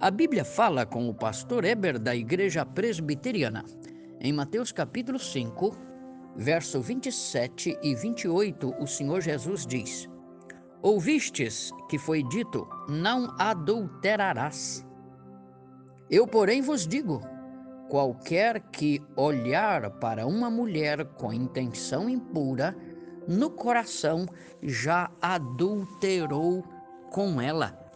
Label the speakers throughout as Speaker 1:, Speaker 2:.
Speaker 1: A Bíblia fala com o pastor Eber da Igreja Presbiteriana. Em Mateus capítulo 5, verso 27 e 28, o Senhor Jesus diz: Ouvistes que foi dito: Não adulterarás. Eu, porém, vos digo: qualquer que olhar para uma mulher com intenção impura, no coração já adulterou com ela.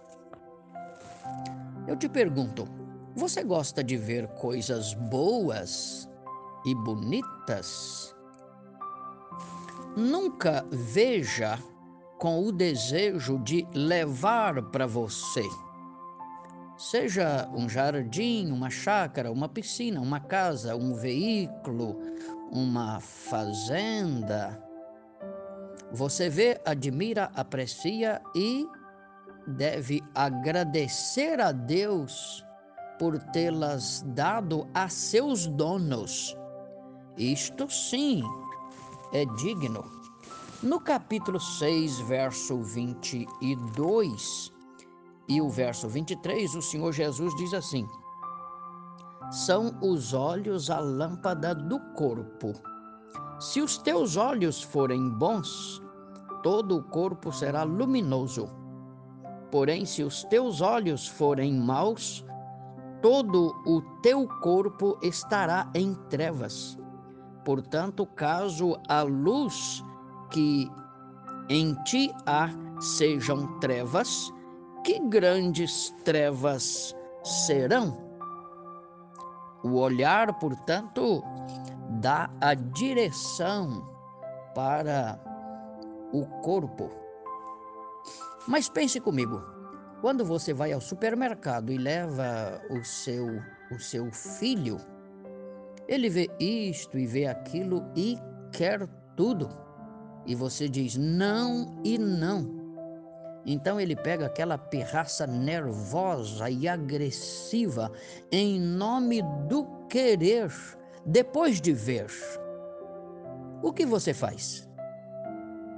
Speaker 1: Eu te pergunto: você gosta de ver coisas boas e bonitas? Nunca veja com o desejo de levar para você. Seja um jardim, uma chácara, uma piscina, uma casa, um veículo, uma fazenda. Você vê, admira, aprecia e deve agradecer a Deus por tê-las dado a seus donos. Isto sim é digno. No capítulo 6, verso 22 e o verso 23, o Senhor Jesus diz assim: São os olhos a lâmpada do corpo. Se os teus olhos forem bons, todo o corpo será luminoso. Porém, se os teus olhos forem maus, todo o teu corpo estará em trevas. Portanto, caso a luz que em ti há sejam trevas, que grandes trevas serão? O olhar, portanto, dá a direção para o corpo. Mas pense comigo, quando você vai ao supermercado e leva o seu, o seu filho, ele vê isto e vê aquilo e quer tudo. E você diz não e não. Então ele pega aquela pirraça nervosa e agressiva em nome do querer, depois de ver. O que você faz?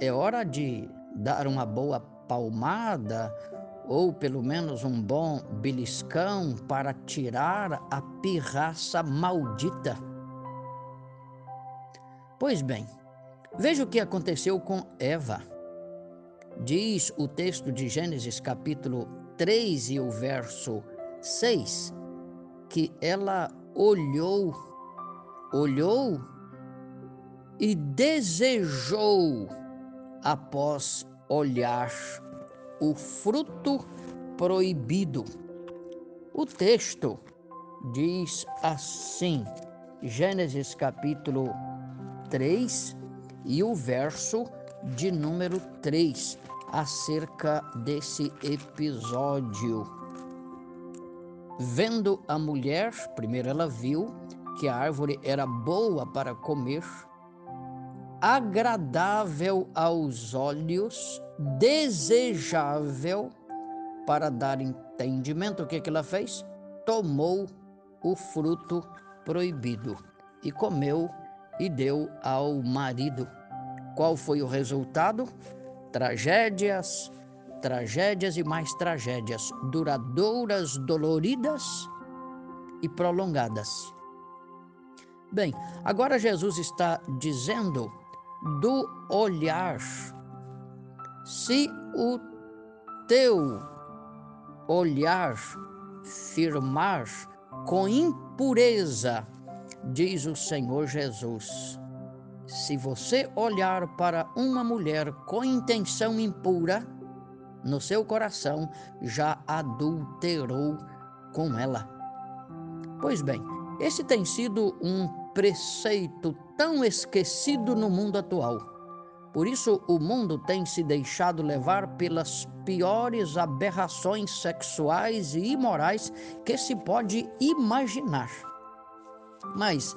Speaker 1: É hora de dar uma boa palmada ou pelo menos um bom beliscão para tirar a pirraça maldita. Pois bem, veja o que aconteceu com Eva. Diz o texto de Gênesis capítulo 3 e o verso 6 que ela olhou, olhou e desejou após olhar o fruto proibido. O texto diz assim, Gênesis capítulo 3 e o verso de número 3, acerca desse episódio. Vendo a mulher, primeiro ela viu que a árvore era boa para comer, agradável aos olhos, desejável para dar entendimento. O que, que ela fez? Tomou o fruto proibido e comeu e deu ao marido. Qual foi o resultado? Tragédias, tragédias e mais tragédias, duradouras, doloridas e prolongadas. Bem, agora Jesus está dizendo do olhar. Se o teu olhar firmar com impureza, diz o Senhor Jesus, se você olhar para uma mulher com intenção impura, no seu coração já adulterou com ela. Pois bem, esse tem sido um preceito tão esquecido no mundo atual. Por isso, o mundo tem se deixado levar pelas piores aberrações sexuais e imorais que se pode imaginar. Mas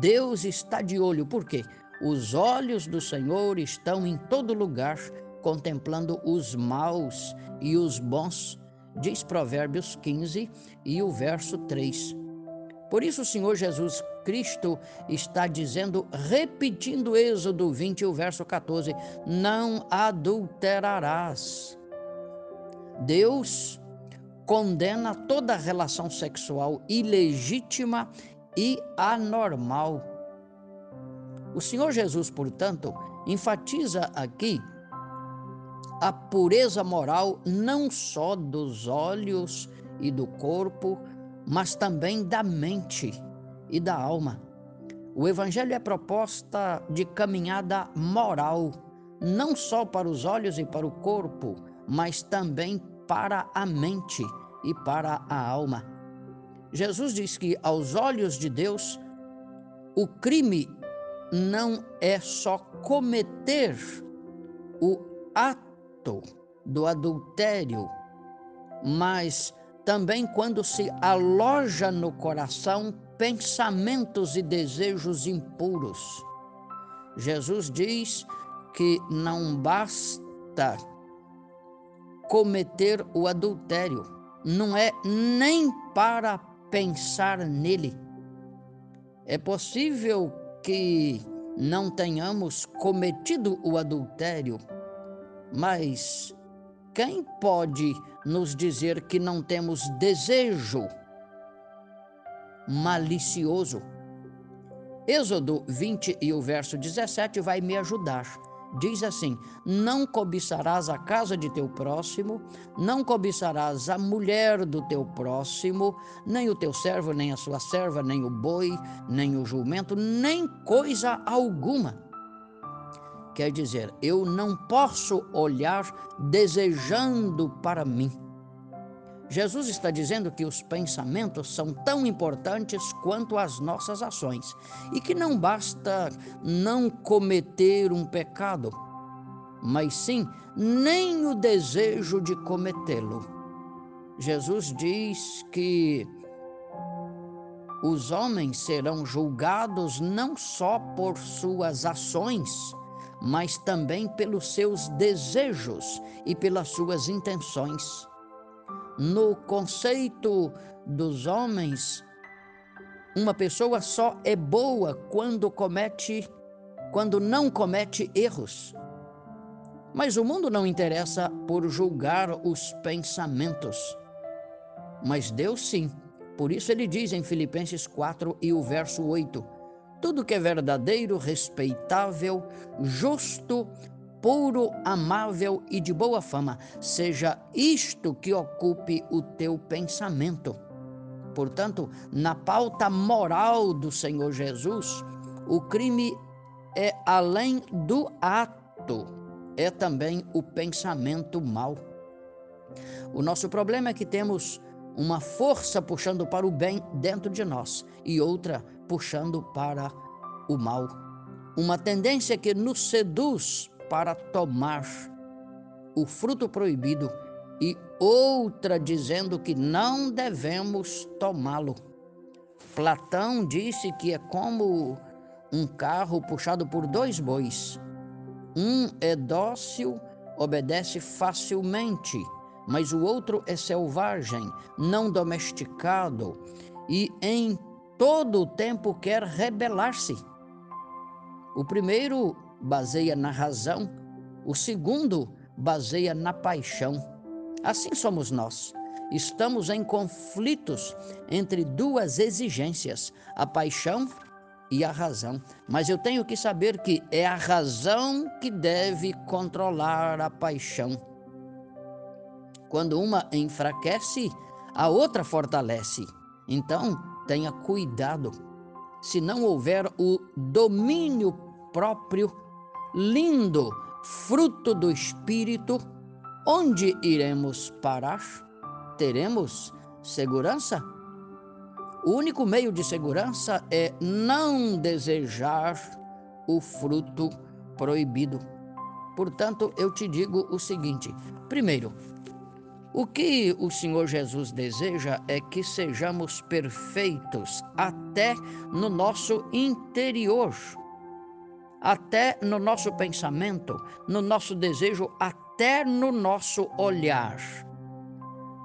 Speaker 1: Deus está de olho, porque os olhos do Senhor estão em todo lugar, contemplando os maus e os bons, diz Provérbios 15 e o verso 3. Por isso, o Senhor Jesus Cristo está dizendo, repetindo Êxodo 20, o verso 14: Não adulterarás. Deus condena toda relação sexual ilegítima e anormal. O Senhor Jesus, portanto, enfatiza aqui a pureza moral não só dos olhos e do corpo, mas também da mente e da alma. O Evangelho é proposta de caminhada moral, não só para os olhos e para o corpo, mas também para a mente e para a alma. Jesus diz que, aos olhos de Deus, o crime não é só cometer o ato do adultério, mas também quando se aloja no coração pensamentos e desejos impuros. Jesus diz que não basta cometer o adultério, não é nem para pensar nele. É possível que não tenhamos cometido o adultério, mas quem pode nos dizer que não temos desejo malicioso? Êxodo 20 e o verso 17 vai me ajudar diz assim: Não cobiçarás a casa de teu próximo, não cobiçarás a mulher do teu próximo, nem o teu servo, nem a sua serva, nem o boi, nem o jumento, nem coisa alguma. Quer dizer, eu não posso olhar desejando para mim Jesus está dizendo que os pensamentos são tão importantes quanto as nossas ações e que não basta não cometer um pecado, mas sim nem o desejo de cometê-lo. Jesus diz que os homens serão julgados não só por suas ações, mas também pelos seus desejos e pelas suas intenções no conceito dos homens, uma pessoa só é boa quando comete, quando não comete erros. Mas o mundo não interessa por julgar os pensamentos. Mas Deus sim. Por isso ele diz em Filipenses 4 e o verso 8: tudo que é verdadeiro, respeitável, justo, puro, amável e de boa fama. Seja isto que ocupe o teu pensamento. Portanto, na pauta moral do Senhor Jesus, o crime é além do ato, é também o pensamento mal. O nosso problema é que temos uma força puxando para o bem dentro de nós e outra puxando para o mal. Uma tendência que nos seduz para tomar o fruto proibido e outra dizendo que não devemos tomá-lo. Platão disse que é como um carro puxado por dois bois. Um é dócil, obedece facilmente, mas o outro é selvagem, não domesticado e em todo o tempo quer rebelar-se. O primeiro baseia na razão, o segundo baseia na paixão. Assim somos nós. Estamos em conflitos entre duas exigências, a paixão e a razão. Mas eu tenho que saber que é a razão que deve controlar a paixão. Quando uma enfraquece, a outra fortalece. Então, tenha cuidado. Se não houver o domínio próprio, lindo fruto do Espírito, onde iremos parar? Teremos segurança? O único meio de segurança é não desejar o fruto proibido. Portanto, eu te digo o seguinte: primeiro, o que o Senhor Jesus deseja é que sejamos perfeitos até no nosso interior até no nosso pensamento, no nosso desejo, até no nosso olhar.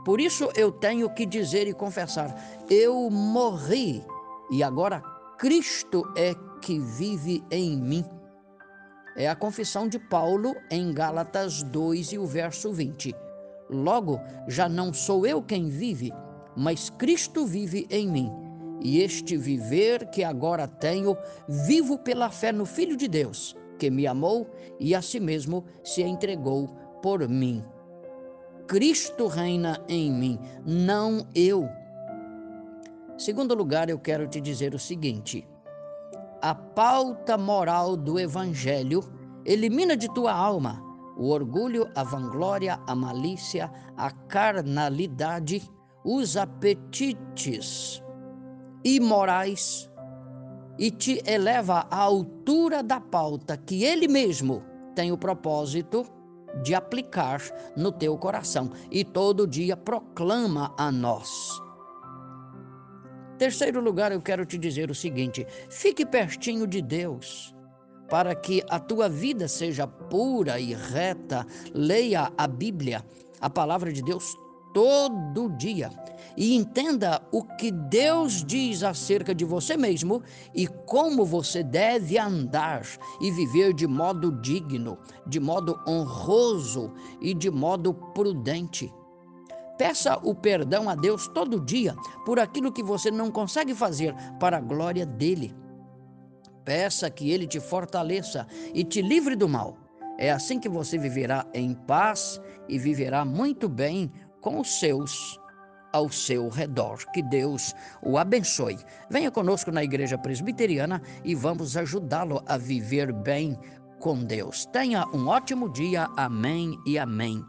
Speaker 1: Por isso eu tenho que dizer e confessar: eu morri e agora Cristo é que vive em mim. É a confissão de Paulo em Gálatas 2 e o verso 20. Logo, já não sou eu quem vive, mas Cristo vive em mim. E este viver que agora tenho, vivo pela fé no Filho de Deus, que me amou e a si mesmo se entregou por mim. Cristo reina em mim, não eu. Segundo lugar, eu quero te dizer o seguinte: a pauta moral do Evangelho elimina de tua alma o orgulho, a vanglória, a malícia, a carnalidade, os apetites imorais e te eleva à altura da pauta que ele mesmo tem o propósito de aplicar no teu coração e todo dia proclama a nós. Terceiro lugar, eu quero te dizer o seguinte: fique pertinho de Deus. Para que a tua vida seja pura e reta, leia a Bíblia, a palavra de Deus, todo dia e entenda o que Deus diz acerca de você mesmo e como você deve andar e viver de modo digno, de modo honroso e de modo prudente. Peça o perdão a Deus todo dia por aquilo que você não consegue fazer para a glória dele. Peça que ele te fortaleça e te livre do mal. É assim que você viverá em paz e viverá muito bem com os seus ao seu redor. Que Deus o abençoe. Venha conosco na Igreja Presbiteriana e vamos ajudá-lo a viver bem com Deus. Tenha um ótimo dia. Amém e amém.